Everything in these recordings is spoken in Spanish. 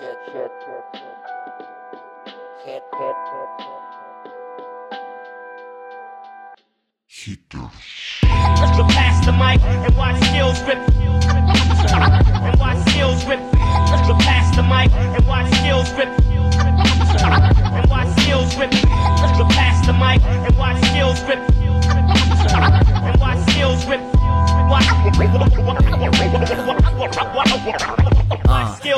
shit, shit, shit, hit, hit, Hitters. Pass the mic and watch skills rip. And watch skills rip. Pass the mic and watch skills rip.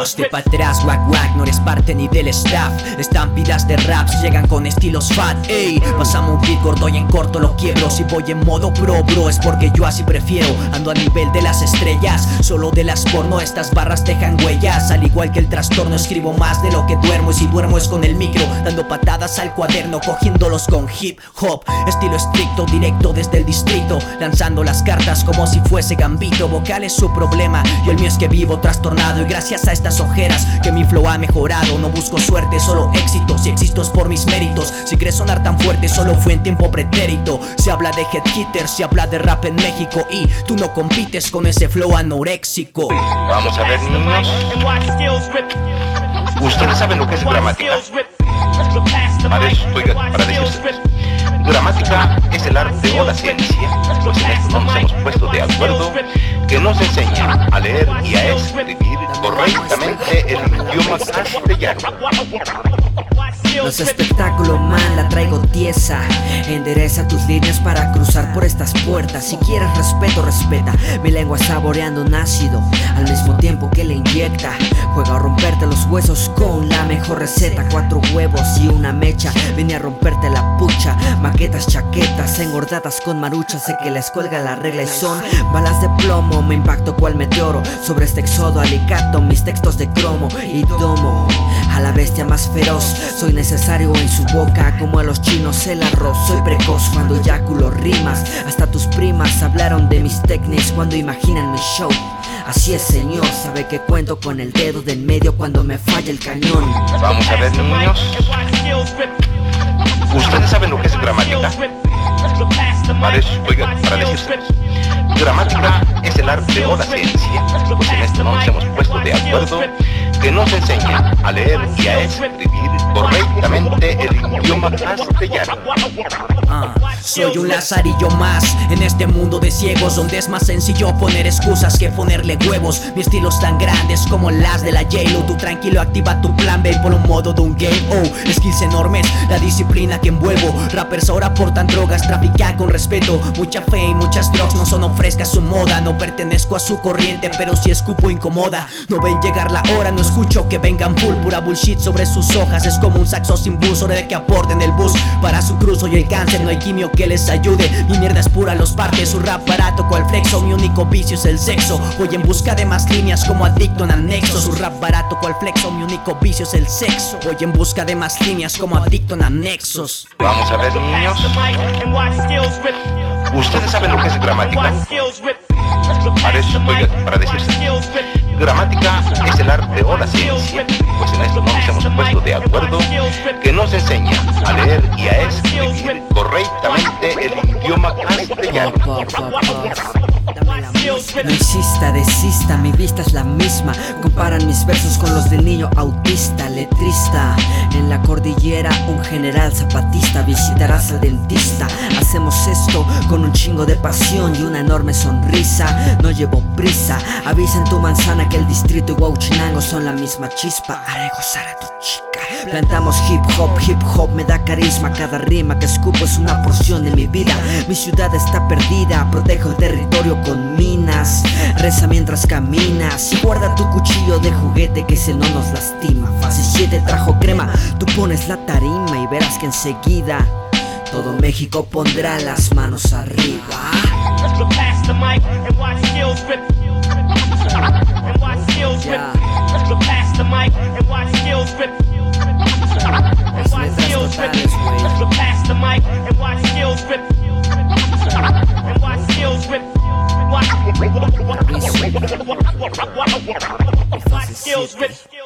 Hazte pa' wack wack, no eres parte ni del staff. Estampidas de raps llegan con estilos fat Ey, pasamos un beat gordo y en corto lo quiebro. Si voy en modo pro, bro, es porque yo así prefiero. Ando a nivel de las estrellas, solo de las porno. Estas barras dejan huellas, al igual que el trastorno Escribo más de lo que duermo. Y si duermo es con el micro Dando patadas al cuaderno, cogiéndolos con hip hop. Estilo estricto, directo desde el distrito. Lanzando las cartas como si fuese gambito. Vocal es su problema, y el mío es que vivo trastornado. Y gracias a estas ojeras que mi flow ha mejorado No busco suerte, solo éxito, si existo es por mis méritos Si crees sonar tan fuerte, solo fue en tiempo pretérito Se habla de head hitters, se habla de rap en México Y tú no compites con ese flow anoréxico Vamos a ver, niños. Ustedes saben lo que es gramática. Eso estoy- para decirles. Gramática es el arte o la ciencia, pues en esto no nos hemos puesto de acuerdo, que nos enseña a leer y a escribir correctamente el idioma castellano. No es espectáculo, man, la traigo tiesa. Endereza tus líneas para cruzar por estas puertas. Si quieres respeto, respeta. Mi lengua saboreando un ácido, al mismo tiempo que le inyecta. Juega a romperte los huesos con la mejor receta. Cuatro huevos y una mecha. Vine a romperte la pucha. Maquetas, chaquetas, engordadas con maruchas. Sé que les cuelga la regla y son balas de plomo. Me impacto cual meteoro sobre este exodo alicato. Mis textos de cromo y domo. A la bestia más feroz, soy necesario en su boca como a los chinos el arroz. Soy precoz cuando eyaculo rimas. Hasta tus primas hablaron de mis técnicas cuando imaginan mi show. Así es, señor, sabe que cuento con el dedo del medio cuando me falla el cañón. Vamos a ver, niños. Ustedes saben lo que es gramática. Para eso estoy para decirles. Gramática es el arte o la ciencia, pues en esto no nos hemos puesto de acuerdo, que nos enseña a leer y a escribir correctamente el idioma castellano. Ah, soy un lazarillo más en este mundo de ciegos donde es más sencillo poner excusas que ponerle huevos. Mi estilo es tan grande como las de la J-Lo. Tú tranquilo, activa tu plan B por un modo de un game. Oh, skills enormes, la disciplina que envuelvo. Rappers ahora portan drogas, trafican con respeto. Mucha fe y muchas drugs no son frescas su moda. No pertenezco a su corriente, pero si escupo incomoda. No ven llegar la hora, no escucho que vengan full. Bullshit sobre sus hojas. Es como un saxo sin bus, hora de que aporten el bus. Para su cruzo y el cáncer, no hay quimio que les ayude. Mi mierda es pura, los partes. Su rap barato, cual flexo. Mi único vicio es el sexo. Voy en busca de más líneas como adicto en anexo. Su rap barato, cual flexo. Mi único vicio es el sexo. Voy en busca de más líneas como adicto en anexos. Vamos a ver, niños. Ustedes saben lo que es gramática. Para eso estoy para decirles. Gramática es el arte o la ciencia, pues en esto no nos hemos puesto de acuerdo, que nos enseña a leer y a escribir correctamente el idioma castellano. No insista, mi vista es la misma. Comparan mis versos con los del niño autista, letrista. En la cordillera, un general zapatista. Visitarás al dentista. Hacemos esto con un chingo de pasión y una enorme sonrisa. No llevo prisa. Avisa en tu manzana que el distrito y son la misma chispa. Haré gozar a tu chica. Plantamos hip hop, hip hop me da carisma. Cada rima que escupo es una porción de mi vida. Mi ciudad está perdida, protejo el territorio con minas. Reza mientras caminas guarda tu cuchillo de juguete que se no nos lastima. Fase 7 trajo crema, tú pones la tarima y verás que enseguida todo México pondrá las manos arriba. skills, rich.